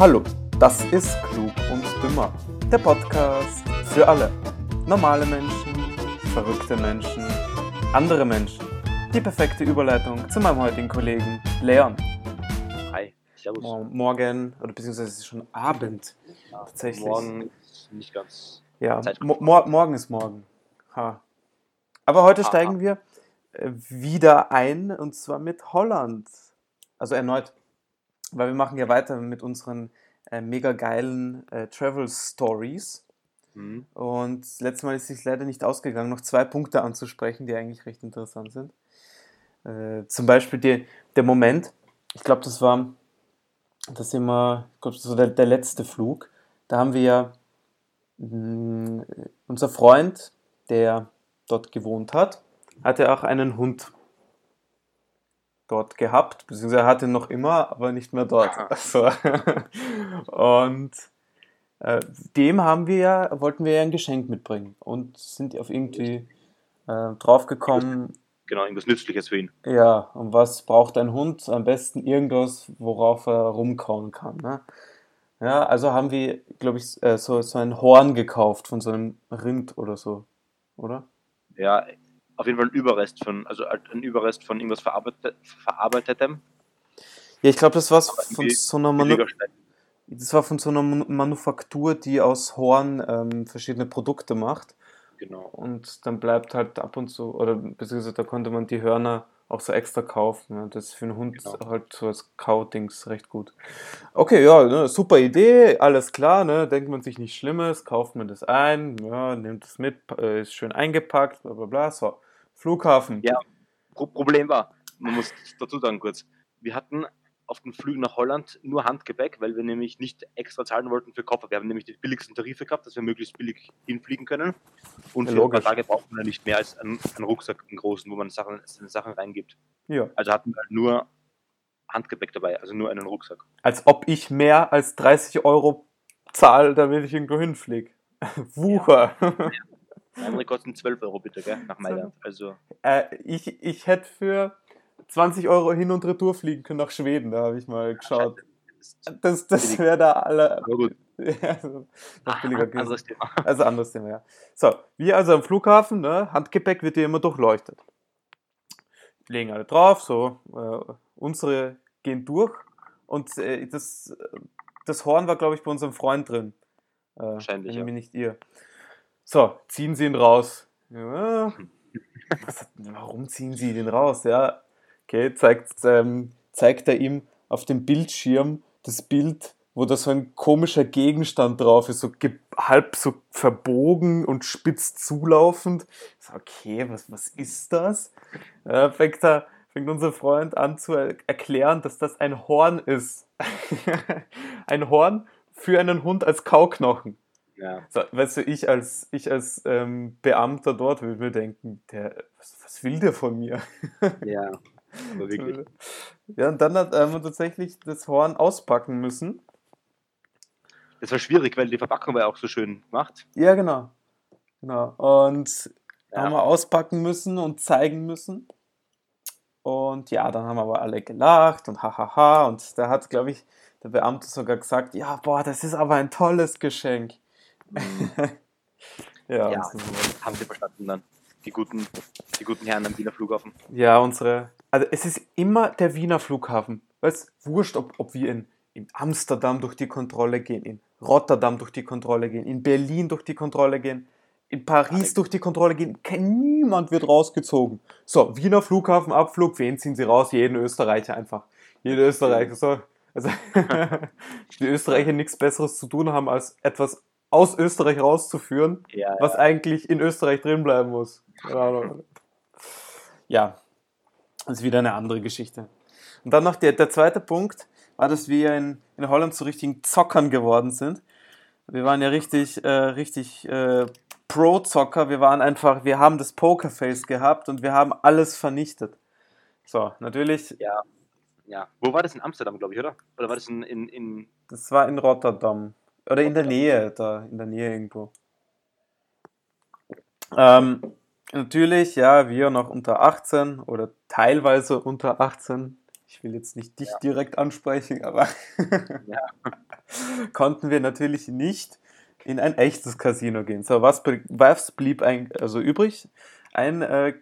Hallo, das ist Klug und Dümmer, der Podcast für alle. Normale Menschen, verrückte Menschen, andere Menschen. Die perfekte Überleitung zu meinem heutigen Kollegen Leon. Hi, servus. Mo- Morgen, oder beziehungsweise es ist schon Abend. Ja, tatsächlich. Morgen ist nicht ganz. Ja, mo mor morgen ist morgen. Ha. Aber heute Ha, steigen ha. wir äh, wieder ein und zwar mit Holland. Also erneut, weil wir machen ja weiter mit unseren äh, mega geilen äh, Travel Stories. Hm. Und das letzte Mal ist es leider nicht ausgegangen, noch zwei Punkte anzusprechen, die eigentlich recht interessant sind. Äh, zum Beispiel die, der Moment, ich glaube, das war das glaube, so der, der letzte Flug. Da haben wir ja mh, unser Freund, der dort gewohnt hat, hatte auch einen Hund dort gehabt, beziehungsweise er hatte ihn noch immer, aber nicht mehr dort. Aha. So. Und äh, dem haben wir ja, wollten wir ja ein Geschenk mitbringen und sind auf irgendwie äh, draufgekommen, Genau, irgendwas Nützliches für ihn. ja, und was braucht ein Hund? Am besten irgendwas, worauf er rumkauen kann. Ne? Ja, also haben wir, glaube ich, äh, so, so ein Horn gekauft von so einem Rind oder so, oder? Ja, auf jeden Fall ein Überrest von, also ein Überrest von irgendwas verarbeitet, verarbeitetem. Ja, ich glaube, das von so einer Manu das war von so einer Manu- Manufaktur, die aus Horn ähm, verschiedene Produkte macht. Genau. Und dann bleibt halt ab und zu, oder beziehungsweise da konnte man die Hörner auch so extra kaufen. Ja. Das ist für einen Hund Genau. halt so als Kaudings recht gut. Okay, ja, ne, super Idee, alles klar, ne, denkt man sich nichts Schlimmes, kauft man das ein, ja, nimmt es mit, äh, ist schön eingepackt, bla bla bla. So, Flughafen. Ja. Pro Problem war, man muss dazu sagen kurz, wir hatten auf den Flügen nach Holland nur Handgepäck, weil wir nämlich nicht extra zahlen wollten für Koffer. Wir haben nämlich die billigsten Tarife gehabt, dass wir möglichst billig hinfliegen können. Und Ja, für ein paar. Tage braucht man ja nicht mehr als einen, einen Rucksack, einen großen, wo man Sachen, seine Sachen reingibt. Ja. Also hatten wir halt nur Handgepäck dabei, also nur einen Rucksack. Als ob ich mehr als 30 Euro zahle, damit ich irgendwo hinfliege. Wucher. Der andere kostet 12 Euro bitte, gell? Nach Mailand. Also, Äh, ich, ich hätte für 20 Euro hin und retour fliegen können nach Schweden, da habe ich mal geschaut. Das, das wäre da alle. aber gut. Ja, also, gewesen. Anderes Thema. Also anderes Thema, ja. So, wir also am Flughafen, ne, Handgepäck wird ja immer durchleuchtet. Legen alle drauf, so, äh, unsere gehen durch und äh, das, das Horn war, glaube ich, bei unserem Freund drin. Äh, Wahrscheinlich, wenn ja. nicht ihr. So, ziehen Sie ihn raus. Ja, was, warum ziehen Sie den raus? Ja, okay, zeigt, ähm, zeigt er ihm auf dem Bildschirm das Bild, wo da so ein komischer Gegenstand drauf ist, so halb so verbogen und spitz zulaufend. Ich so, okay, was, was ist das? Ja, fängt, er, fängt unser Freund an zu er erklären, dass das ein Horn ist. ein Horn für einen Hund als Kauknochen. Ja, So, weißt du, ich als, ich als ähm, Beamter dort würde mir denken, der, was, was will der von mir? ja. Aber wirklich. Ja, und dann hat ähm, tatsächlich das Horn auspacken müssen. Das war schwierig, weil die Verpackung war ja auch so schön gemacht. Ja, genau. Genau. Und Ja. haben wir auspacken müssen und zeigen müssen. Und ja, dann haben aber alle gelacht und hahaha. Und da hat, glaube ich, der Beamte sogar gesagt, ja, boah, das ist aber ein tolles Geschenk. ja, Ja. so. Haben sie verstanden dann. Die guten, die guten Herren am Wiener Flughafen. Ja, unsere. Also es ist immer der Wiener Flughafen. Weißt wurscht, ob, ob wir in, in Amsterdam durch die Kontrolle gehen, in Rotterdam durch die Kontrolle gehen, in Berlin durch die Kontrolle gehen, in Paris durch die Kontrolle gehen. Kein, niemand wird rausgezogen. So, Wiener Flughafen, Abflug, wen ziehen sie raus? Jeden Österreicher einfach. Jeden Österreicher. So. Also, die Österreicher nichts Besseres zu tun haben, als etwas aus Österreich rauszuführen Ja, was eigentlich in Österreich drin bleiben muss. Ja, das ist wieder eine andere Geschichte. Und dann noch der, der zweite Punkt war, dass wir in, in Holland zu richtigen Zockern geworden sind. Wir waren ja richtig, äh, richtig äh, Pro-Zocker. Wir waren einfach, wir haben das Pokerface gehabt und wir haben alles vernichtet. So, natürlich, ja. ja. Wo war das in Amsterdam, glaube ich, oder? Oder war das in, in, in das war in Rotterdam. Oder in der Nähe, da, in der Nähe irgendwo. Ähm, natürlich, ja, wir noch unter 18 oder teilweise unter 18. ich will jetzt nicht dich ja. direkt ansprechen, aber ja. konnten wir natürlich nicht in ein echtes Casino gehen. So, was, was blieb ein, also übrig? Ein äh,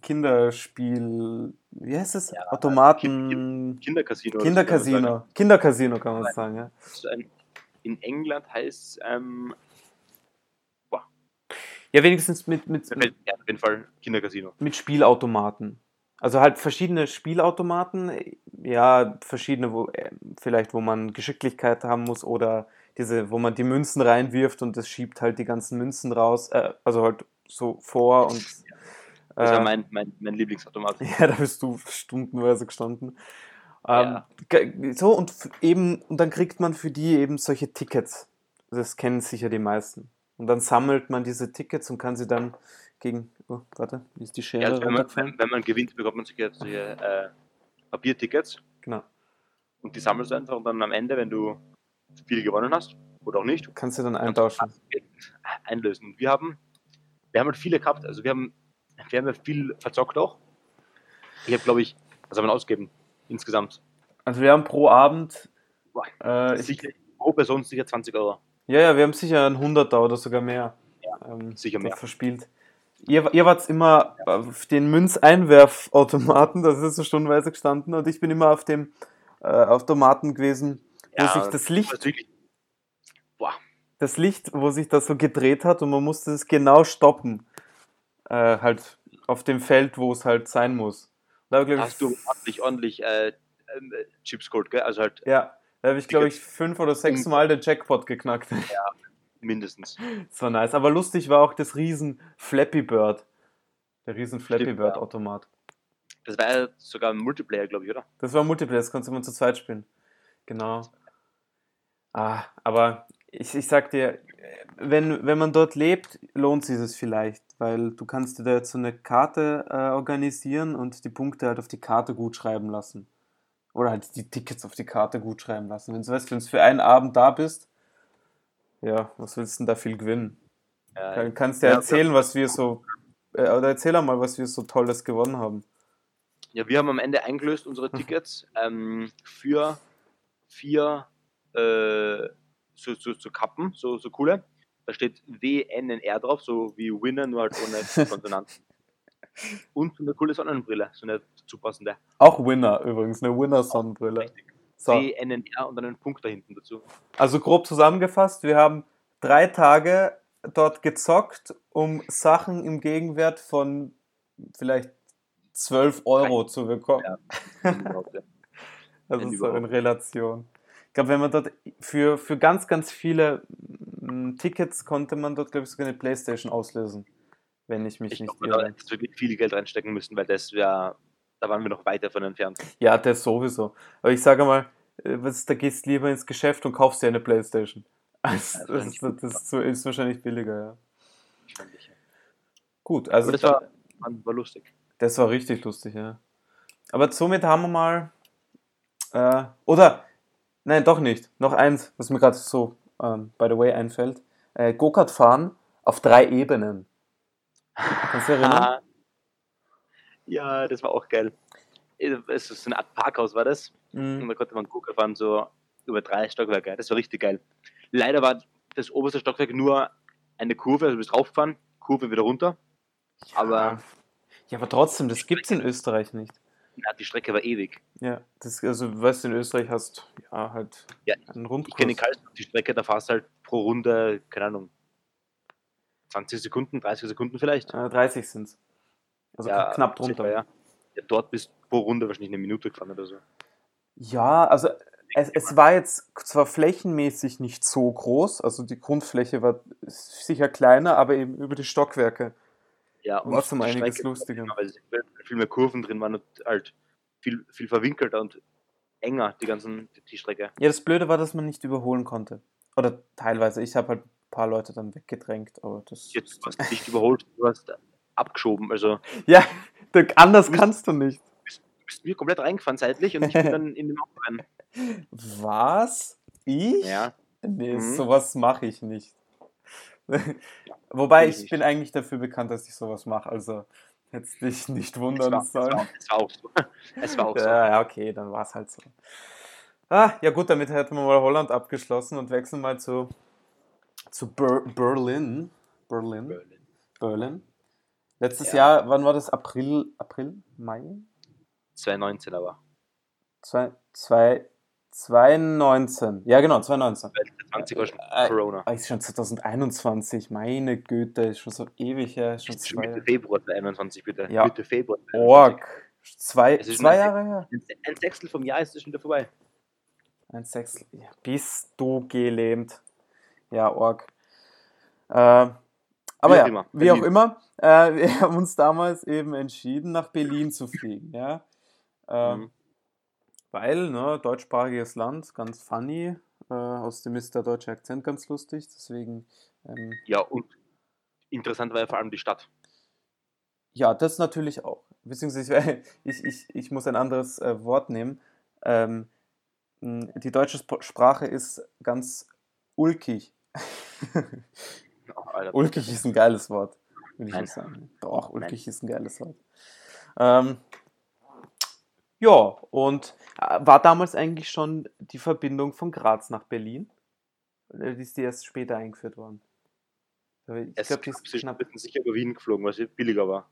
Kinderspiel, wie heißt es? Ja, Automaten. Kindercasino. Kindercasino. Kindercasino kann man sagen, ja. In England heißt ähm, boah. Ja, wenigstens mit, mit, ja, auf jeden Fall Kindercasino. Mit Spielautomaten. Also halt verschiedene Spielautomaten, ja, verschiedene, wo, äh, vielleicht wo man Geschicklichkeit haben muss oder diese, wo man die Münzen reinwirft und das schiebt halt die ganzen Münzen raus, äh, also halt so vor und das war äh, mein, mein, mein Lieblingsautomat. Ja, da bist du stundenweise gestanden. Ähm, ja. So, und eben, und dann kriegt man für die eben solche Tickets. Das kennen sicher die meisten. Und dann sammelt man diese Tickets und kann sie dann gegen. Oh, warte, wie ist die Schere? Ja, also wenn, man, wenn, man, gewinnt, bekommt man solche, solche äh, Papiertickets. Genau. Und die sammelst du einfach und dann am Ende, wenn du viel gewonnen hast, oder auch nicht, kannst du dann eintauschen. Einlösen. Und wir haben, wir haben halt viele gehabt. Also wir haben wir haben ja viel verzockt auch. Ich habe, glaube ich, was haben wir ausgegeben insgesamt? Also wir haben pro Abend. Äh, sicher, pro Person sicher 20 Euro. Ja, ja, wir haben sicher ein Hunderter oder sogar mehr. Ja, ähm, sicher mehr. Verspielt. Ihr, ihr wart immer auf den Münzeinwerfautomaten, das ist so stundenweise gestanden, und ich bin immer auf dem äh, Automaten gewesen, wo ja, sich das Licht. Boah. Das Licht, wo sich das so gedreht hat und man musste es genau stoppen äh, halt auf dem Feld, wo es halt sein muss. Da Hast du ordentlich, ordentlich äh, äh, Chips geholt, gell? Also halt. Ja, da habe ich, glaube ich, fünf oder sechs Mal den Jackpot geknackt. Ja, mindestens. Das war nice. Aber lustig war auch das riesen Flappy Bird. Der riesen Flappy Bird Automat. Das war ja sogar ein Multiplayer, glaube ich, oder? Das war ein Multiplayer, das konnte man zu zweit spielen. Genau. Ah, aber ich, ich sag dir, wenn, wenn man dort lebt, lohnt sich es vielleicht, weil du kannst dir da jetzt so eine Karte äh, organisieren und die Punkte halt auf die Karte gut schreiben lassen. Oder halt die Tickets auf die Karte gut schreiben lassen. Wenn du weißt, wenn du für einen Abend da bist, ja, was willst du denn da viel gewinnen? Ja, Dann kannst du ja, erzählen, was wir so, äh, oder erzähl mal, was wir so Tolles gewonnen haben. Ja, wir haben am Ende eingelöst unsere Tickets ähm, für vier äh, so, so, so Kappen, so, so coole. Da steht WNNR drauf, so wie Winner, nur halt ohne Konsonanten. Und eine coole Sonnenbrille, so eine zupassende. Auch Winner übrigens, eine Winner-Sonnenbrille. So. WNNR und dann einen Punkt da hinten dazu. Also grob zusammengefasst, wir haben drei Tage dort gezockt, um Sachen im Gegenwert von vielleicht 12 Euro zu bekommen. Ja, das ist so in Relation. Ich glaube, wenn man dort für, für ganz, ganz viele mm, Tickets konnte man dort, glaube ich, sogar eine Playstation auslösen. Wenn ich mich ich nicht irre. Da hätte wirklich viel Geld reinstecken müssen, weil das wäre, da waren wir noch weiter von entfernt. Ja, das sowieso. Aber ich sage mal, äh, was, da gehst lieber ins Geschäft und kaufst dir eine Playstation. Also, ja, das, das, das, das, ist wahrscheinlich billiger, ja. Gut, also. Aber das war, war, lustig. Das war richtig lustig, ja. Aber somit haben wir mal. Äh, oder Nein, doch nicht. Noch eins, was mir gerade so, ähm, by the way, einfällt. Äh, Go-Kart fahren auf drei Ebenen. Kannst du erinnern? ja, das war auch geil. Es ist so eine Art Parkhaus, war das. Mhm. Und da konnte man Go-Kart fahren, so über drei Stockwerke. Das war richtig geil. Leider war das oberste Stockwerk nur eine Kurve, also du bist raufgefahren, Kurve wieder runter. Ja. Aber. Ja, aber trotzdem, das gibt es in Österreich nicht. Ja, die Strecke war ewig. Ja, das, also weißt du, in Österreich hast ja halt ja, einen Rundkurs. Ich kenne die Strecke, da fährst du halt pro Runde, keine Ahnung, 20 Sekunden, 30 Sekunden vielleicht. Äh, 30 sind es. Also ja, knapp drunter. Ja. ja. dort bist du pro Runde wahrscheinlich eine Minute gefahren oder so. Ja, also es, es war jetzt zwar flächenmäßig nicht so groß, also die Grundfläche war sicher kleiner, aber eben über die Stockwerke ja, und war zum einiges lustiger. Weil viel mehr Kurven drin waren und halt viel, viel verwinkelter und enger, die ganzen die Strecke. Ja, das Blöde war, dass man nicht überholen konnte. Oder teilweise. Ich habe halt ein paar Leute dann weggedrängt, aber das. Jetzt hast du nicht überholt, du hast abgeschoben. Also. Ja, anders du bist, kannst du nicht. Du bist, bist mir komplett reingefahren zeitlich und ich bin dann in dem Auto rein. Was? Ich? Ja. Nee, mhm. sowas mache ich nicht. Wobei ich bin eigentlich dafür bekannt, dass ich sowas mache. Also Hättest dich nicht Es wundern war, es, sollen. war, es war auch so. Es war auch so. Ja, ja, okay, dann war es halt so. Ah, ja gut, damit hätten wir mal Holland abgeschlossen und wechseln mal zu, zu Ber Berlin. Berlin. Berlin. Berlin. Letztes Ja. Jahr, wann war das? April, April, Mai? 2019 aber. Zwei, zwei, 2019. Ja, genau, 2019. 20 war schon Äh, Corona. Ah, ist schon 2021. Meine Güte, ist schon so ewig her. Ist schon Ist schon Mitte zwei, Februar 2021, bitte. Ja. Mitte Februar 2021. Org. Zwei, Es ist zwei Jahre her. Ein- Sechstel vom Jahr ist es schon wieder vorbei. Ein Sechstel. Ja, bist du gelähmt. Ja, Org. Äh, aber Wie ja, immer. wie auch immer, äh, wir haben uns damals eben entschieden, nach Berlin zu fliegen. Ja? Ähm, Mhm. Weil, ne, deutschsprachiges Land, ganz funny. Äh, außerdem ist der deutsche Akzent ganz lustig. Deswegen, ähm, Ja, und interessant war ja vor allem die Stadt. ja, das natürlich auch. Beziehungsweise, ich, ich, ich muss ein anderes äh, Wort nehmen. Ähm, die deutsche Sp Sprache ist ganz ulkig. Oh. Ulkig ist ein geiles Wort, würde ich Nein. sagen. Doch, Nein. ulkig ist ein geiles Wort. Ähm, ja, und äh, war damals eigentlich schon die Verbindung von Graz nach Berlin? Oder ist die erst später eingeführt worden? Ich Es glaube, die ist sich knapp. ein bisschen sicher über Wien geflogen, weil es billiger war.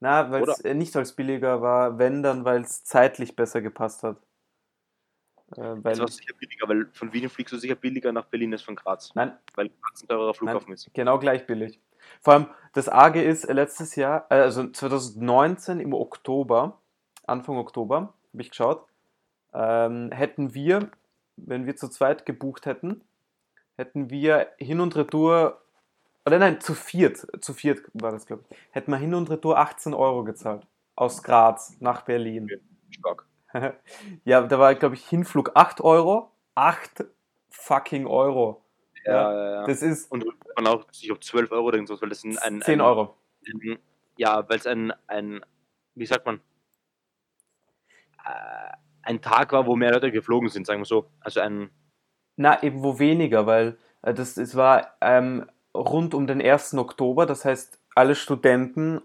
Na, weil es äh, nicht als billiger war, wenn dann, weil es zeitlich besser gepasst hat. Äh, weil, Es war sicher billiger, weil von Wien fliegst du sicher billiger nach Berlin als von Graz. nein, Weil Graz ein teurerer Flughafen ist. Genau gleich billig. Vor allem, das Arge ist, äh, letztes Jahr, äh, also 2019 im Oktober, Anfang Oktober, habe ich geschaut, ähm, hätten wir, wenn wir zu zweit gebucht hätten, hätten wir hin und retour, oder nein, zu viert, zu viert war das, glaube ich, hätten wir hin und retour 18 Euro gezahlt. Aus Graz nach Berlin. Stark. ja, da war, glaube ich, Hinflug 8 Euro. 8 fucking Euro. Ja, ja, ja. Das ist Und man auch sich auf 12 Euro weil das ein, ein, 10 ein, Euro. Ein, ja, weil es ein, ein, wie sagt man, ein Tag war, wo mehr Leute geflogen sind, sagen wir so. Also ein, Na, eben wo weniger, weil äh, das, es war ähm, rund um den 1. Oktober, das heißt, alle Studenten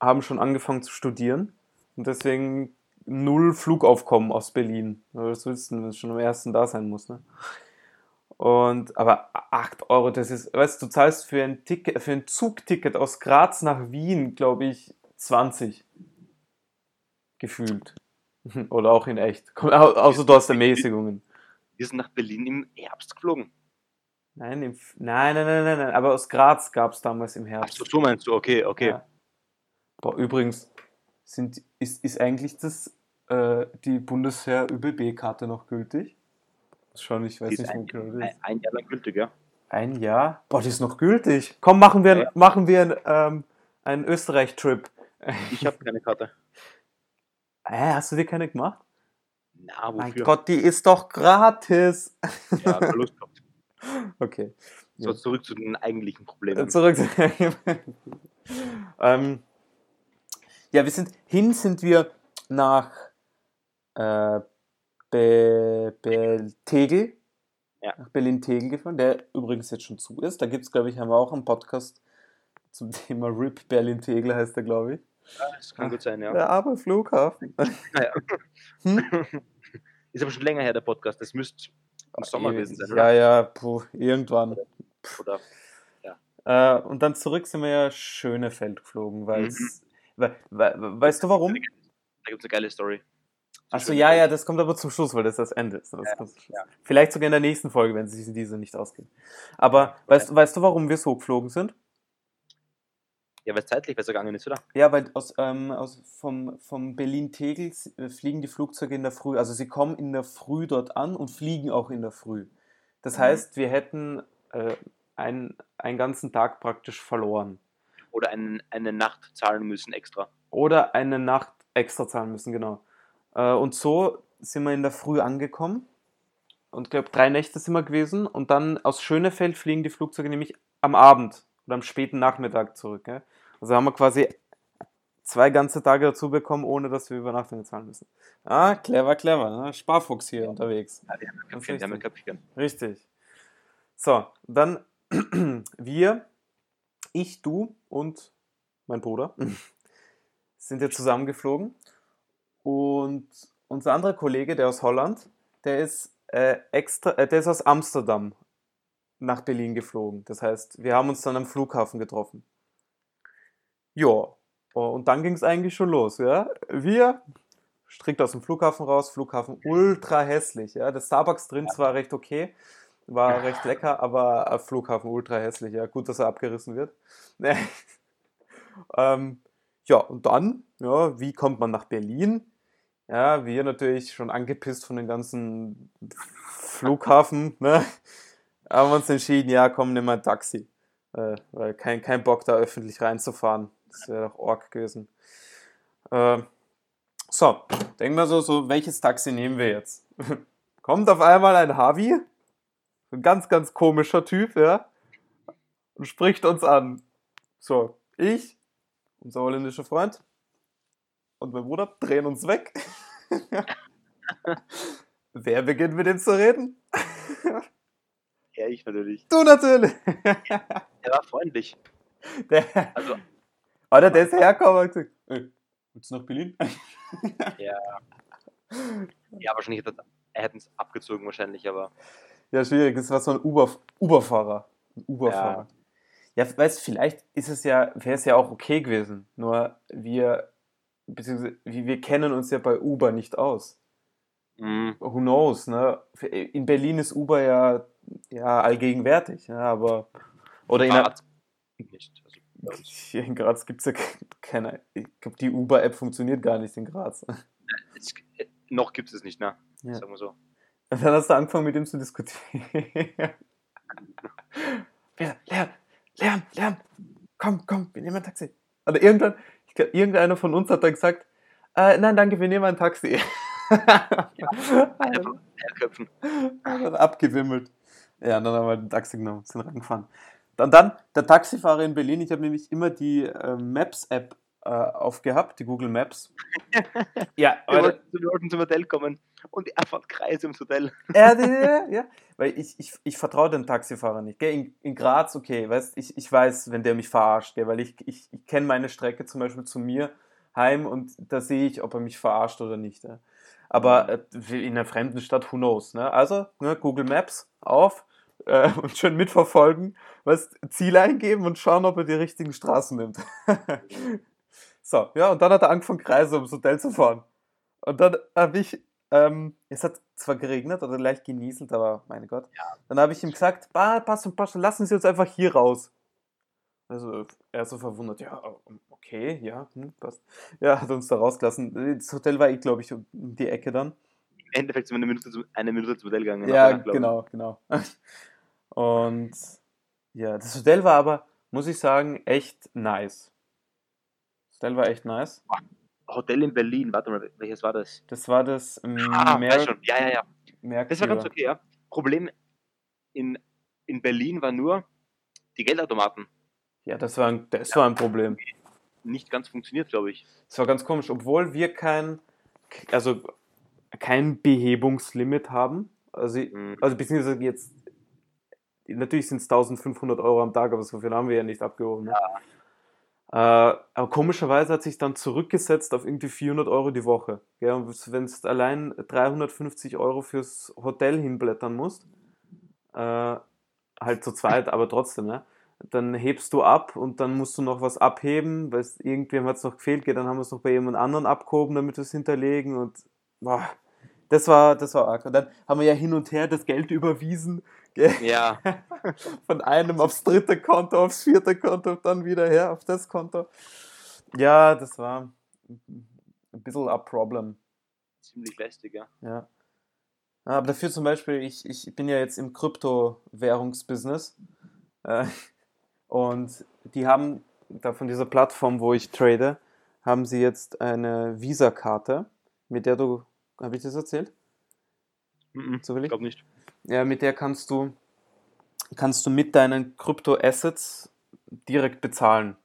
haben schon angefangen zu studieren und deswegen null Flugaufkommen aus Berlin. Was willst du, wenn es schon am 1. da sein muss, ne? Und, aber 8 Euro, das ist, weißt du, du zahlst für ein Ticket, für ein Zugticket aus Graz nach Wien, glaube ich, 20. Gefühlt. Oder auch in echt. Kommt au- Außer du hast Ermäßigungen. wir sind nach Berlin im Herbst geflogen. Nein, im, F- nein, nein, nein, nein, nein, aber aus Graz gab es damals im Ach Herbst. so, so meinst du, okay, okay. Ja. Boah, übrigens, sind, ist, ist eigentlich das, äh, die Bundeswehr-ÖBB-Karte noch gültig? Schon, ich weiß Die nicht, ein, genau ist. ein Jahr lang gültig, ja. Ein Jahr? Boah, die ist noch gültig. Komm, machen wir, Ja. machen wir ähm, einen Österreich-Trip. Ich habe keine Karte. Hä, hast du dir keine gemacht? Na, Mein wofür? Gott, die ist doch gratis. Ja, Verlust gehabt. Okay. So, Ja. zurück zu den eigentlichen Problemen. Zurück. zu- ähm, ja, wir sind hin sind wir nach äh, Be Be Tegel. Ja. Nach Berlin-Tegel gefahren, der übrigens jetzt schon zu ist. Da gibt es, glaube ich, haben wir auch einen Podcast zum Thema RIP Berlin-Tegel, heißt der, glaube ich. Ja, das kann gut sein, ja. Der arme Flughafen. Naja. Hm? Ist aber schon länger her, der Podcast. Das müsste im Sommer gewesen sein, Ja, oder? ja, puh, irgendwann. oder? Äh, und dann zurück sind wir ja Schönefeld geflogen, weil es. We, we, weißt du warum? Da gibt es eine geile Story. Achso, ja, ja, das kommt aber zum Schluss, weil das das Ende ist. Das Ja, Schluss. ja. Vielleicht sogar in der nächsten Folge, wenn sich diese nicht ausgeht. Aber weißt, weißt du, warum wir so geflogen sind? Ja, weil es zeitlich besser gegangen ist, oder? Ja, weil aus, ähm, aus, vom, vom Berlin-Tegel äh, fliegen die Flugzeuge in der Früh. Also sie kommen in der Früh dort an und fliegen auch in der Früh. Das Mhm. heißt, wir hätten äh, einen, einen ganzen Tag praktisch verloren. Oder einen, eine Nacht zahlen müssen extra. Oder eine Nacht extra zahlen müssen, genau. Äh, und so sind wir in der Früh angekommen. Und ich glaube, drei Nächte sind wir gewesen. Und dann aus Schönefeld fliegen die Flugzeuge nämlich am Abend oder am späten Nachmittag zurück. Gell? Also haben wir quasi zwei ganze Tage dazu bekommen, ohne dass wir Übernachtungen zahlen müssen. Ah, clever, clever. Ne? Sparfuchs hier unterwegs. Ja, die haben ist Köpfchen, die haben richtig. Köpfchen. Richtig. So, dann wir, ich, du und mein Bruder, sind wir zusammengeflogen. Und unser anderer Kollege, der aus Holland, der ist äh, extra, äh, der ist aus Amsterdam nach Berlin geflogen. Das heißt, wir haben uns dann am Flughafen getroffen. Ja, und dann ging es eigentlich schon los. Ja? Wir strikt aus dem Flughafen raus, Flughafen ultra hässlich. Ja? Das Starbucks drin war recht okay, war recht lecker, aber Flughafen ultra hässlich. Ja? Gut, dass er abgerissen wird. ähm, ja, und dann, ja, wie kommt man nach Berlin? Ja, wir natürlich schon angepisst von den ganzen Flughafen, ne? Haben wir uns entschieden, ja, komm, nimm mal ein Taxi. Äh, weil kein, kein Bock da öffentlich reinzufahren. Das wäre doch Org gewesen. Äh, so, denken wir so, so, welches Taxi nehmen wir jetzt? Kommt auf einmal ein Harvey, ein ganz, ganz komischer Typ, ja, und spricht uns an. So, ich, unser holländischer Freund, und mein Bruder drehen uns weg. Wer beginnt mit ihm zu reden? Ja, ich natürlich. Du natürlich. er war freundlich. Der, also, oder der ist hergekommen und gesagt, hey, willst du nach Berlin? ja. Ja, wahrscheinlich hätte er hätten es abgezogen wahrscheinlich, aber. Ja, schwierig. Das war so ein Uber, Uber-Fahrer. Ein Uber-Fahrer. Ja, ja weißt vielleicht ist es ja, wäre es ja auch okay gewesen. Nur wir beziehungsweise wir kennen uns ja bei Uber nicht aus. Mhm. Who knows, ne? In Berlin ist Uber ja, ja allgegenwärtig, ja, aber oder in, Graz nicht. Also hier in Graz gibt es ja keine, ich glaube, die Uber-App funktioniert gar nicht in Graz. Es, äh, noch gibt es nicht, ne? Ja. Sagen wir so. Und dann hast du angefangen, mit ihm zu diskutieren. ja, Lärm, Lärm, Lärm, komm, komm, wir nehmen ein Taxi. Oder irgendwann, irgendeiner von uns hat dann gesagt, äh, nein, danke, wir nehmen ein Taxi. ja, Köpfen. Abgewimmelt. Ja, dann haben wir ein Taxi genommen, sind reingefahren. Und dann der Taxifahrer in Berlin, ich habe nämlich immer die äh, Maps-App äh, aufgehabt, die Google Maps. ja, wir wollten, wir wollten zum Hotel kommen und er fährt Kreise ums Hotel. ja, ja, ja, weil ich, ich, ich vertraue dem Taxifahrer nicht. Gell? In, in Graz, okay, weißt, ich, ich weiß, wenn der mich verarscht, gell? weil ich, ich, ich kenne meine Strecke zum Beispiel zu mir heim und da sehe ich, ob er mich verarscht oder nicht. Ja? Aber äh, in einer fremden Stadt, who knows. Ne? Also, ne, Google Maps auf äh, und schön mitverfolgen, was Ziele eingeben und schauen, ob er die richtigen Straßen nimmt. so, ja, und dann hat er angefangen, Kreise ums Hotel zu fahren. Und dann habe ich ähm, es hat zwar geregnet oder leicht genieselt, aber meine Gott. Ja. Dann habe ich ihm gesagt, pass und pass, lassen Sie uns einfach hier raus. Also er ist so verwundert, ja, okay, ja, hm, passt. Ja, hat uns da rausgelassen. Das Hotel war eh, glaube ich, um die Ecke dann. Im Endeffekt sind wir eine Minute, zum, eine Minute zum Hotel gegangen. Ja, genau, genau. Und ja, das Hotel war aber, muss ich sagen, echt nice. Das Hotel war echt nice. Hotel in Berlin, warte mal, welches war das? Das war das ähm, ah, Mer schon. Ja, ja, ja. Merk das war ganz okay, ja. Problem in, in Berlin war nur die Geldautomaten. Ja, das war ein, das ja, war ein Problem. Nicht ganz funktioniert, glaube ich. Das war ganz komisch, obwohl wir kein, also kein Behebungslimit haben. Also, mhm. also beziehungsweise jetzt, natürlich sind es 1500 Euro am Tag, aber so viel haben wir ja nicht abgehoben. Ne? Ja. Äh, aber komischerweise hat sich dann zurückgesetzt auf irgendwie 400 Euro die Woche. Und wenn du allein 350 Euro fürs Hotel hinblättern musst, äh, halt zu zweit, aber trotzdem, ne? Dann hebst du ab und dann musst du noch was abheben, weil irgendwem hat es noch gefehlt, gell? dann haben wir es noch bei jemand anderen abgehoben, damit wir es hinterlegen und boah, das war, das war arg. Und dann haben wir ja hin und her das Geld überwiesen ja. Von einem aufs dritte Konto, aufs vierte Konto, dann wieder her auf das Konto. Ja, das war ein bisschen ein Problem. Ziemlich lästig, ja. Ja. Aber dafür zum Beispiel, ich, ich bin ja jetzt im Kryptowährungsbusiness äh, und die haben da von dieser Plattform, wo ich trade, haben sie jetzt eine Visa-Karte, mit der du, habe ich das erzählt? Mm -mm, ich glaube nicht. Ja, mit der kannst du, kannst du mit deinen Krypto-Assets direkt bezahlen.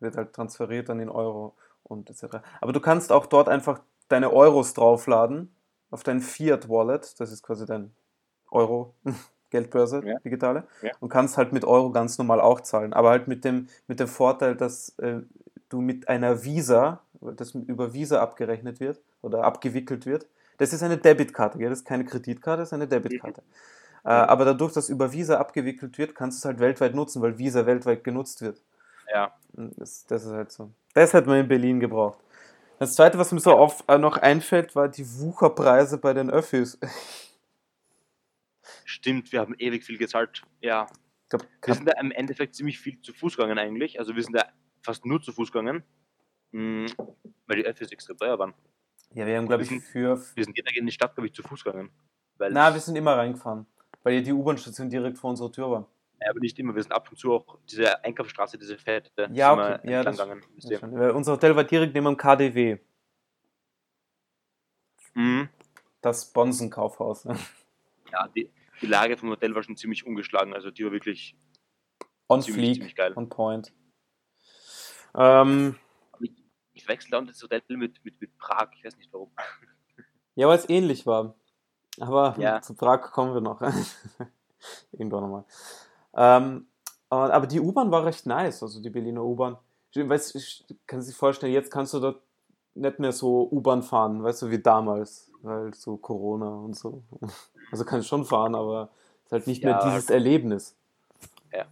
Wird halt transferiert dann in Euro und etc. Aber du kannst auch dort einfach deine Euros draufladen auf dein Fiat-Wallet, das ist quasi dein Euro. Geldbörse, ja. digitale, ja. und kannst halt mit Euro ganz normal auch zahlen, aber halt mit dem, mit dem Vorteil, dass äh, du mit einer Visa, das über Visa abgerechnet wird oder abgewickelt wird. Das ist eine Debitkarte, gell? das ist keine Kreditkarte, das ist eine Debitkarte. Äh, aber dadurch, dass über Visa abgewickelt wird, kannst du es halt weltweit nutzen, weil Visa weltweit genutzt wird. Ja. Das, das ist halt so. Das hat man in Berlin gebraucht. Das zweite, was mir so auf, äh, noch einfällt, war die Wucherpreise bei den Öffis. Stimmt, wir haben ewig viel gezahlt. Ja. Glaub, Wir sind da im Endeffekt ziemlich viel zu Fuß gegangen eigentlich. Also wir sind da fast nur zu Fuß gegangen. Mm, Weil die Öffis extrem teuer waren. ja, wir haben, glaube ich, für. Wir sind jeder in die Stadt, glaube ich, zu Fuß gegangen. Weil, Na, wir sind immer reingefahren, weil ja die U-Bahn-Station direkt vor unserer Tür war. Ja, aber nicht immer. Wir sind ab und zu auch diese Einkaufsstraße, diese fette, Ja, okay. Ja, das- gegangen. wisst Ja, unser Hotel war direkt neben dem KDW, Mhm. das Bonsen-Kaufhaus. Ja, die, die Lage vom Hotel war schon ziemlich ungeschlagen. Also die war wirklich On ziemlich, Fleek, ziemlich geil. on Point. Ähm, Ich wechsle dauernd das Hotel mit, mit, mit Prag. Ich weiß nicht warum. ja, weil es ähnlich war. Aber Ja. zu Prag kommen wir noch. Irgendwann nochmal. Ähm, aber die U-Bahn war recht nice, also die Berliner U-Bahn. Weißt, ich kann sich vorstellen, jetzt kannst du dort nicht mehr so U-Bahn fahren, weißt du, wie damals, weil so Corona und so. Also kannst schon fahren, aber es ist halt nicht mehr Ja. dieses Erlebnis. Ja.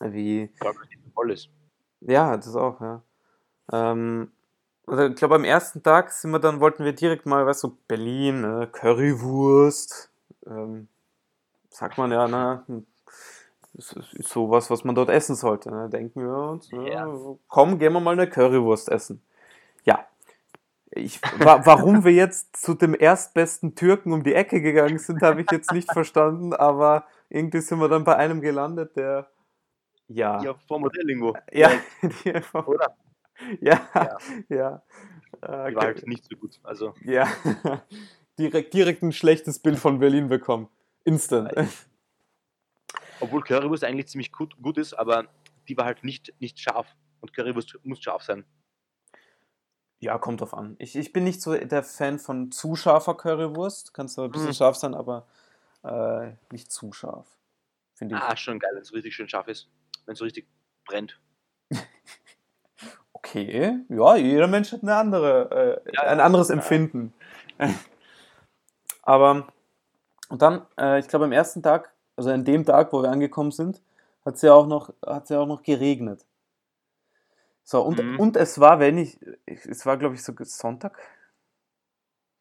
Wie, so voll ist. ja, das auch, ja. Ähm, also ich glaube, am ersten Tag sind wir dann, wollten wir direkt mal, weißt du, Berlin, ne, Currywurst, ähm, sagt man ja, ne, ist, ist sowas, was man dort essen sollte. Ne? Denken wir uns, ja. Ja. komm, gehen wir mal eine Currywurst essen. Ich, wa warum wir jetzt zu dem erstbesten Türken um die Ecke gegangen sind, habe ich jetzt nicht verstanden, aber irgendwie sind wir dann bei einem gelandet, der, ja, dem Hotel irgendwo. ja, die einfach, Oder? ja, Ja. ja. Äh, Die war halt nicht so gut. Also, ja, direkt, direkt ein schlechtes Bild von Berlin bekommen. Instant. obwohl Currywurst eigentlich ziemlich gut, gut ist, aber die war halt nicht, nicht scharf. Und Currywurst muss scharf sein. Ja, kommt drauf an. Ich, ich bin nicht so der Fan von zu scharfer Currywurst. Kann zwar ein bisschen Mhm. scharf sein, aber äh, nicht zu scharf. Finde ich. Ah, schon geil, wenn es richtig schön scharf ist. Wenn es so richtig brennt. Okay, ja, jeder Mensch hat eine andere, äh, Ja, ein anderes Ja. Empfinden. Aber, und dann, äh, ich glaube, am ersten Tag, also an dem Tag, wo wir angekommen sind, hat es ja auch noch, hat's ja auch noch geregnet. So, und, Mhm. und es war, wenn ich, es war, glaube ich, sogar Sonntag.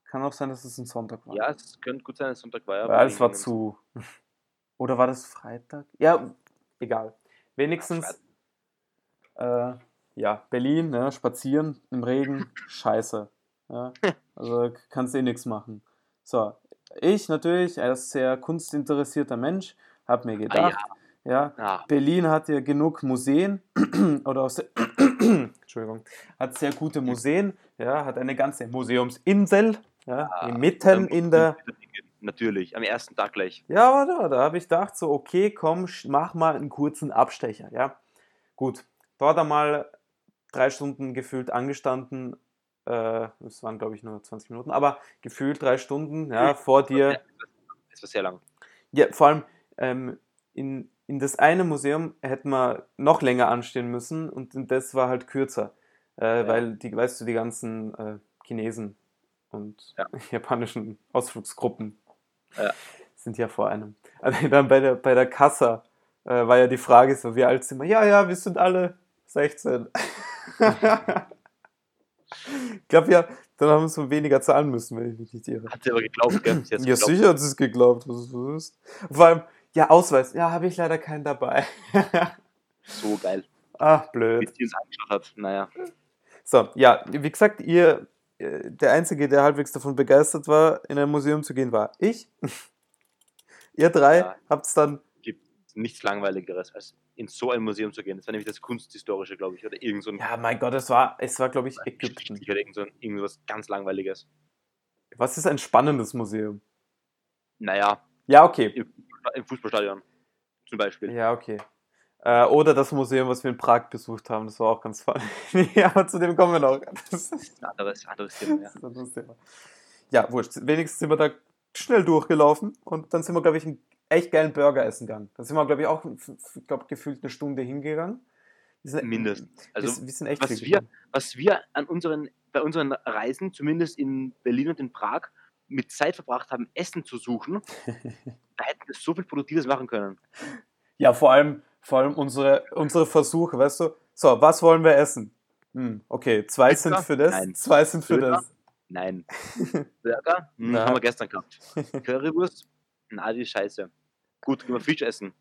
Kann auch sein, dass es ein Sonntag war. Ja, es könnte gut sein, dass Sonntag war. Ja, Weil alles war zu. Oder war das Freitag? Ja, egal. Wenigstens, äh, ja, Berlin, ne, spazieren im Regen, scheiße. Ja, also kannst eh nichts machen. So, ich natürlich, als sehr kunstinteressierter Mensch, habe mir gedacht, ja, Ah, Berlin hat ja genug Museen oder aus der, Entschuldigung, hat sehr gute Museen, ja, hat eine ganze Museumsinsel, ja, Ah, mitten in der. Natürlich, am ersten Tag gleich. ja, aber da, da habe ich gedacht, so, okay, komm, mach mal einen kurzen Abstecher, ja. Gut, dort einmal drei Stunden gefühlt angestanden, äh, es waren, glaube ich, nur 20 Minuten, aber gefühlt drei Stunden, ja, vor dir. Es war sehr lang. Ja, vor allem ähm, in, in das eine Museum hätten wir noch länger anstehen müssen und das war halt kürzer, äh, weil, die, weißt du, die ganzen äh, Chinesen und Ja. japanischen Ausflugsgruppen Ja. sind ja vor einem. Also dann bei der, bei der Kassa äh, war ja die Frage so, wie alt sind wir? Ja, ja, wir sind alle 16. ich glaube ja, dann haben wir so weniger zahlen müssen, wenn ich mich nicht irre. Hat sie aber geglaubt, gell? Sie Ja, geglaubt. sicher hat sie es geglaubt. Was, was ist? Vor allem, ja, Ausweis. Ja, habe ich leider keinen dabei. So geil. Ach, Wie blöd. uns angeschaut hat. Naja. So, ja, wie gesagt, ihr, äh, der Einzige, der halbwegs davon begeistert war, in ein Museum zu gehen, war ich. ihr drei Ja. habt es dann, Gibt nichts Langweiligeres, als in so ein Museum zu gehen. Das war nämlich das Kunsthistorische, glaube ich. Oder irgend so ein ja, mein Gott, es war, es war, glaube ich, Ägypten. Geschichtlich oder irgend so ein, irgendwas ganz Langweiliges. Was ist ein spannendes Museum? Naja, Ja, okay. Im, Fußballstadion zum Beispiel. Ja, okay. Äh, oder das Museum, was wir in Prag besucht haben, das war auch ganz funny. ja, aber zu dem kommen wir noch. Das ist Ein anderes, anderes Thema, ja. Ein anderes Thema. Ja, wurscht. Wenigstens sind wir da schnell durchgelaufen und dann sind wir, glaube ich, einen echt geilen Burger essen gegangen. Da sind wir, glaube ich, auch, ich glaube, gefühlt eine Stunde hingegangen. Sind, Mindestens. Also, wir, wir sind echt was wir- gegangen. was wir an unseren, bei unseren Reisen, zumindest in Berlin und in Prag, mit Zeit verbracht haben, Essen zu suchen, da hätten wir so viel Produktives machen können. Ja, vor allem, vor allem unsere, unsere Versuche, weißt du? So, was wollen wir essen? Hm, okay, zwei Pizza? sind für das, Nein. zwei sind für Döner? das. Nein. Burger? Hm, haben wir gestern gehabt. Currywurst? Na, die scheiße. Gut, gehen wir Fisch essen.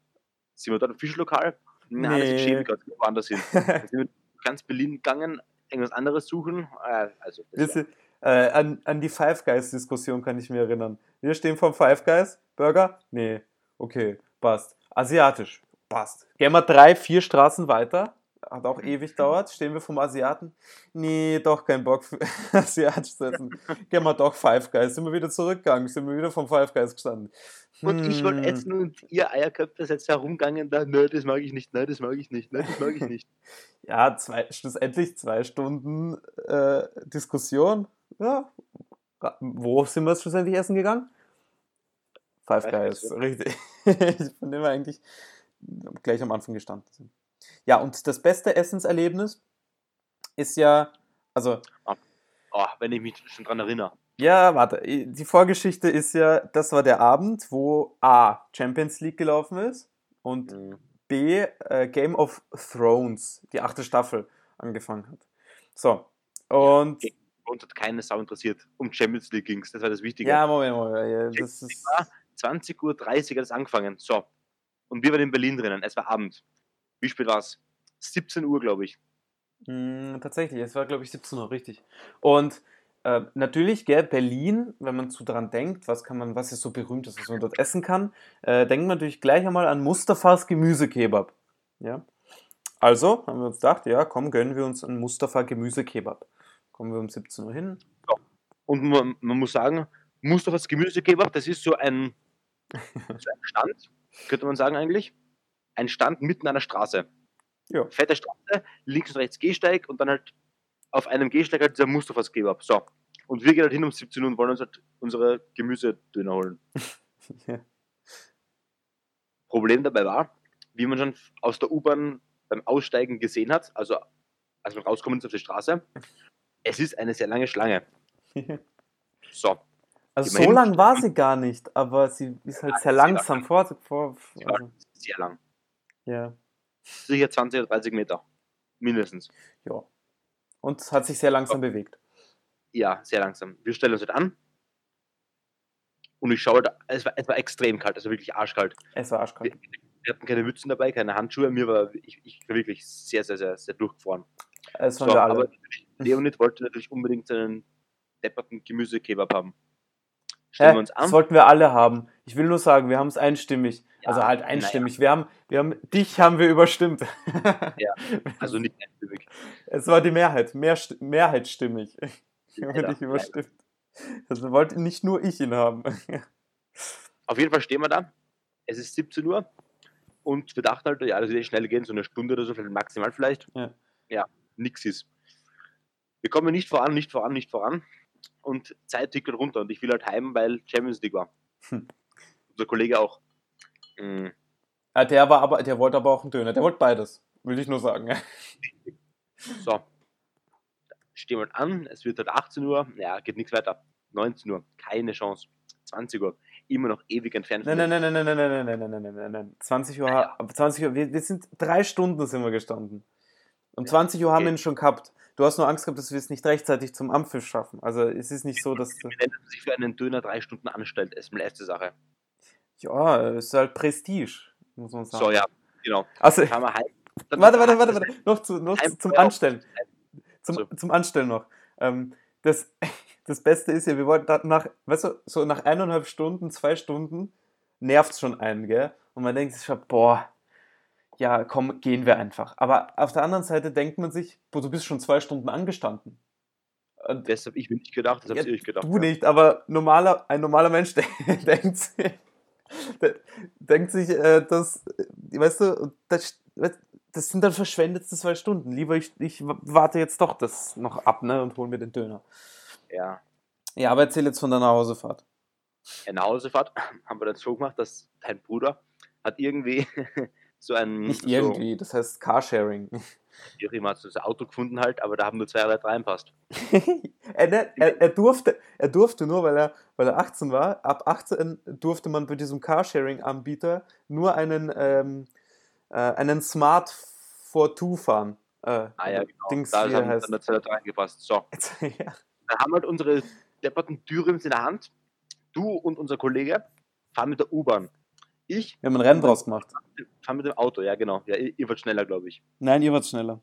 Sind wir dort im Fischlokal? Das Nee. ist schäbig, woanders hin. Dann sind wir ganz Berlin gegangen, irgendwas anderes suchen. Äh, also, das Wir sind, äh, an, an die Five Guys Diskussion kann ich mich erinnern. Wir stehen vom Five Guys. Burger? Nee. Okay, passt. Asiatisch? Passt. Gehen wir drei, vier Straßen weiter. Hat auch ewig dauert. Stehen wir vom Asiaten? Nee, doch kein Bock für Asiatisch zu essen. Gehen wir doch Five Guys. Sind wir wieder zurückgegangen. Sind wir wieder vom Five Guys gestanden. Und ich wollte Hm. essen und ihr Eierköpfe seid herumgegangen da, nö, das mag ich nicht, nö, das mag ich nicht, nö, das mag ich nicht. Ja, zwei, schlussendlich zwei Stunden äh, Diskussion. Ja. Ra- Wo sind wir schlussendlich essen gegangen? Five Guys, richtig. Von dem wir eigentlich gleich am Anfang gestanden sind. Ja, und das beste Essenserlebnis ist ja, also, Oh, wenn ich mich schon dran erinnere. ja, warte, die Vorgeschichte ist ja, das war der Abend, wo A, Champions League gelaufen ist und Mhm. B, äh, Game of Thrones, die achte Staffel, angefangen hat. So, und Und hat keine Sau interessiert. Um Champions League ging das war das Wichtige. ja, Moment, Moment, ja, das ist, war 20.30 Uhr hat es angefangen. So. Und wir waren in Berlin drinnen. Es war Abend. Wie spät war es? 17 Uhr, glaube ich. mh, tatsächlich, es war, glaube ich, 17 Uhr, richtig. Und äh, natürlich, gell, Berlin, wenn man so dran denkt, was kann man, was ist so berühmt ist, was man dort essen kann, äh, denkt man natürlich gleich einmal an Mustafas Gemüsekebab. Ja. Also haben wir uns gedacht, ja, komm, gönnen wir uns einen Mustafa Gemüsekebab. Kommen wir um 17 Uhr hin. Und man, man muss sagen, Mustafas Gemüsegeber, das ist so ein, so ein Stand, könnte man sagen eigentlich. Ein Stand mitten an der Straße. Ja. Fette Straße, links und rechts Gehsteig und dann halt auf einem Gehsteig halt dieser Mustafas Kebab. So. Und wir gehen halt hin um 17 Uhr und wollen uns halt unsere Gemüsedöner holen. Ja. Problem dabei war, wie man schon aus der U-Bahn beim Aussteigen gesehen hat, also als man rauskommt auf die Straße, es ist eine sehr lange Schlange. So, Also mal so lang war sie gar nicht, aber sie ist halt Ja, sehr langsam vor, vor war also, sehr lang. ja, Sicher 20 oder 30 Meter. Mindestens. ja. Und hat sich sehr langsam bewegt. Ja, sehr langsam. Wir stellen uns halt an. Und ich schaue, da, es war, es war extrem kalt, also wirklich arschkalt. Es war Wir, arschkalt. wir hatten keine Mützen dabei, keine Handschuhe. Mir war, ich, ich war wirklich sehr, sehr, sehr, sehr durchgefroren. Es waren So, wir alle. aber Leonid wollte natürlich unbedingt seinen depperten Gemüsekebab haben. Stellen Hä? wir uns an. Das wollten wir alle haben. Ich will nur sagen, wir haben es einstimmig. Ja, also halt naja. einstimmig. Wir haben, wir haben, dich haben wir überstimmt. Also nicht einstimmig. Es war die Mehrheit, mehr, mehrheitsstimmig. Wir haben Leider, dich überstimmt. Also wollte nicht nur ich ihn haben. Auf jeden Fall stehen wir da. Es ist 17 Uhr. Und wir dachten halt, ja, das wird eh schnell gehen, so eine Stunde oder so, vielleicht maximal vielleicht. Ja. ja nix ist. Wir kommen nicht voran, nicht voran, nicht voran. Und Zeit tickt halt runter. Und ich will halt heim, weil Champions League war. Hm. Unser Kollege auch. Mm, Ah, der war aber, der wollte aber auch einen Döner. Der wollte beides. Will ich nur sagen. So. Stehen wir halt an, es wird halt 18 Uhr, ja, geht nichts weiter. 19 Uhr, keine Chance. 20 Uhr, immer noch ewig entfernt. Nein, nein, nein, nein, nein, nein, nein, nein, nein, nein, nein, nein, nein. 20 Uhr, Ja, ab 20 Uhr, wir, wir sind drei Stunden sind wir gestanden. Um 20 Uhr haben wir okay. ihn schon gehabt. Du hast nur Angst gehabt, dass wir es nicht rechtzeitig zum Ampfiff schaffen. Also es ist nicht so, dass. Wie nennt man sich für einen Döner drei Stunden anstellt, ist meine erste Sache. Ja, es ist halt Prestige, muss man sagen. So, ja, genau. Also, wir heim. Dann- warte, warte, warte, warte. Noch, zu, noch zum. Anstellen. Zum, So. zum Anstellen noch. Ähm, das, das Beste ist ja, wir wollten nach, weißt du, so nach eineinhalb Stunden, zwei Stunden nervt es schon einen, gell? Und man denkt sich schon, boah, ja, komm, gehen wir einfach. Aber auf der anderen Seite denkt man sich, boah, du bist schon zwei Stunden angestanden. Und Das habe ich mir nicht gedacht, das Ja, ihr euch gedacht. Du nicht, aber normaler, ein normaler Mensch denkt sich, denkt sich, äh, dass, äh, weißt du, das, das sind dann verschwendete zwei Stunden. Lieber ich, ich warte jetzt doch das noch ab ne, und hol mir den Döner. Ja. Ja, aber erzähl jetzt von deiner Hausefahrt. In der Hausefahrt haben wir dann so gemacht, dass dein Bruder hat irgendwie so ein. Nicht so, irgendwie, das heißt Carsharing. Wie auch immer hat das Auto gefunden halt, aber da haben nur zwei Leute reinpasst. er, ne, er, er, durfte, er durfte nur, weil er, weil er 18 war, ab 18 durfte man bei diesem Carsharing-Anbieter nur einen, ähm, äh, einen Smart 4 fahren. Äh, ah ja, genau. Dings, da haben heißt. dann Leute reingepasst. So. ja. Da haben halt unsere depperten Dürrens in der Hand. Du und unser Kollege fahren mit der U-Bahn. Ich. Wir haben ein Rennen draus gemacht. Fahren mit dem Auto, ja, genau. Ja, ihr, ihr wart schneller, glaube ich. Nein, ihr wart schneller.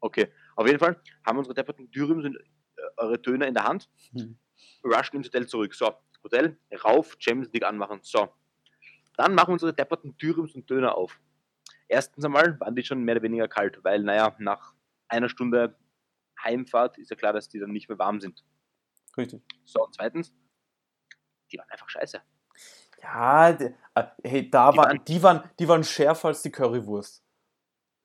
Okay, auf jeden Fall haben unsere depperten Dürren und äh, eure Döner in der Hand, hm. rushen ins Hotel zurück. So, Hotel, rauf, Champions League anmachen. So, dann machen unsere depperten Dürrums und Döner auf. Erstens einmal waren die schon mehr oder weniger kalt, weil, naja, nach einer Stunde Heimfahrt ist ja klar, dass die dann nicht mehr warm sind. Richtig. So, und zweitens, die waren einfach scheiße. Ja, die, äh, hey, da die war, waren, die, waren, die waren schärfer als die Currywurst.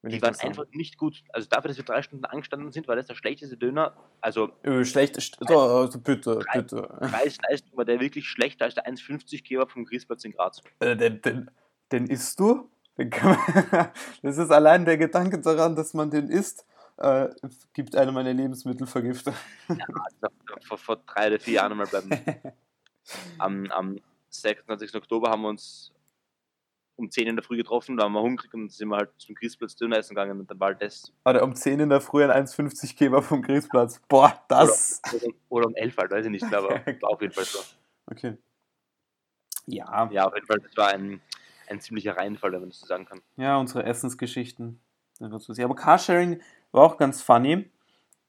Die waren einfach nicht gut. Also dafür, dass wir drei Stunden angestanden sind, war das der schlechteste Döner. Also. Äh, schlecht, so, also bitte, Preis, bitte. Preis-Leistung war der wirklich schlechter als der 1,50 Geber vom Griesplatz in Graz. Äh, den, den, den isst du? Den man, das ist allein der Gedanke daran, dass man den isst, äh, gibt einem eine Lebensmittelvergiftung. Ja, also vor, vor, drei oder vier Jahren mal bleiben. am, am 26. Oktober haben wir uns um 10 in der Früh getroffen, da haben wir hungrig und sind wir halt zum Christplatz Döner essen gegangen und dann war halt das. Warte, um 10 in der Früh ein 1,50 Geber vom Christplatz. Boah, das. Oder, oder, oder, um 11 halt, weiß ich nicht, aber war auf jeden Fall so. Okay. Ja. Ja, auf jeden Fall, das war ein, ein ziemlicher Reinfall, wenn man das so sagen kann. Ja, unsere Essensgeschichten. Aber Carsharing war auch ganz funny.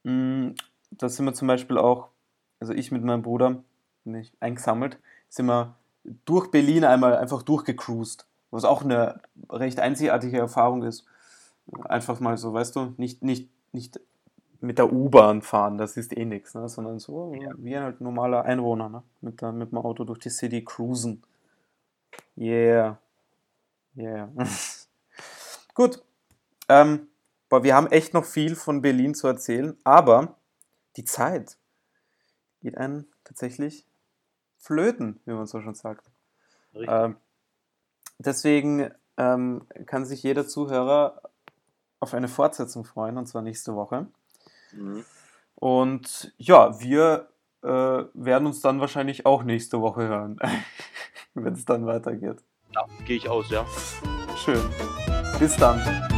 Mm, da sind wir zum Beispiel auch, also ich mit meinem Bruder, nicht eingesammelt, sind wir durch Berlin einmal einfach durchgecruised was auch eine recht einzigartige Erfahrung ist. Einfach mal so, weißt du, nicht, nicht, nicht mit der U-Bahn fahren, das ist eh nichts, ne? sondern so ja. wie halt normaler Einwohner, ne? mit, der, mit dem Auto durch die City cruisen. Yeah. Yeah. Gut. Ähm, boah, wir haben echt noch viel von Berlin zu erzählen, aber die Zeit geht einem tatsächlich flöten, wie man so schon sagt. Ähm, deswegen ähm, kann sich jeder Zuhörer auf eine Fortsetzung freuen, und zwar nächste Woche. Mhm. Und ja, wir äh, werden uns dann wahrscheinlich auch nächste Woche hören, wenn es dann weitergeht. Ja, gehe ich aus, ja. Schön. Bis dann. Bis dann.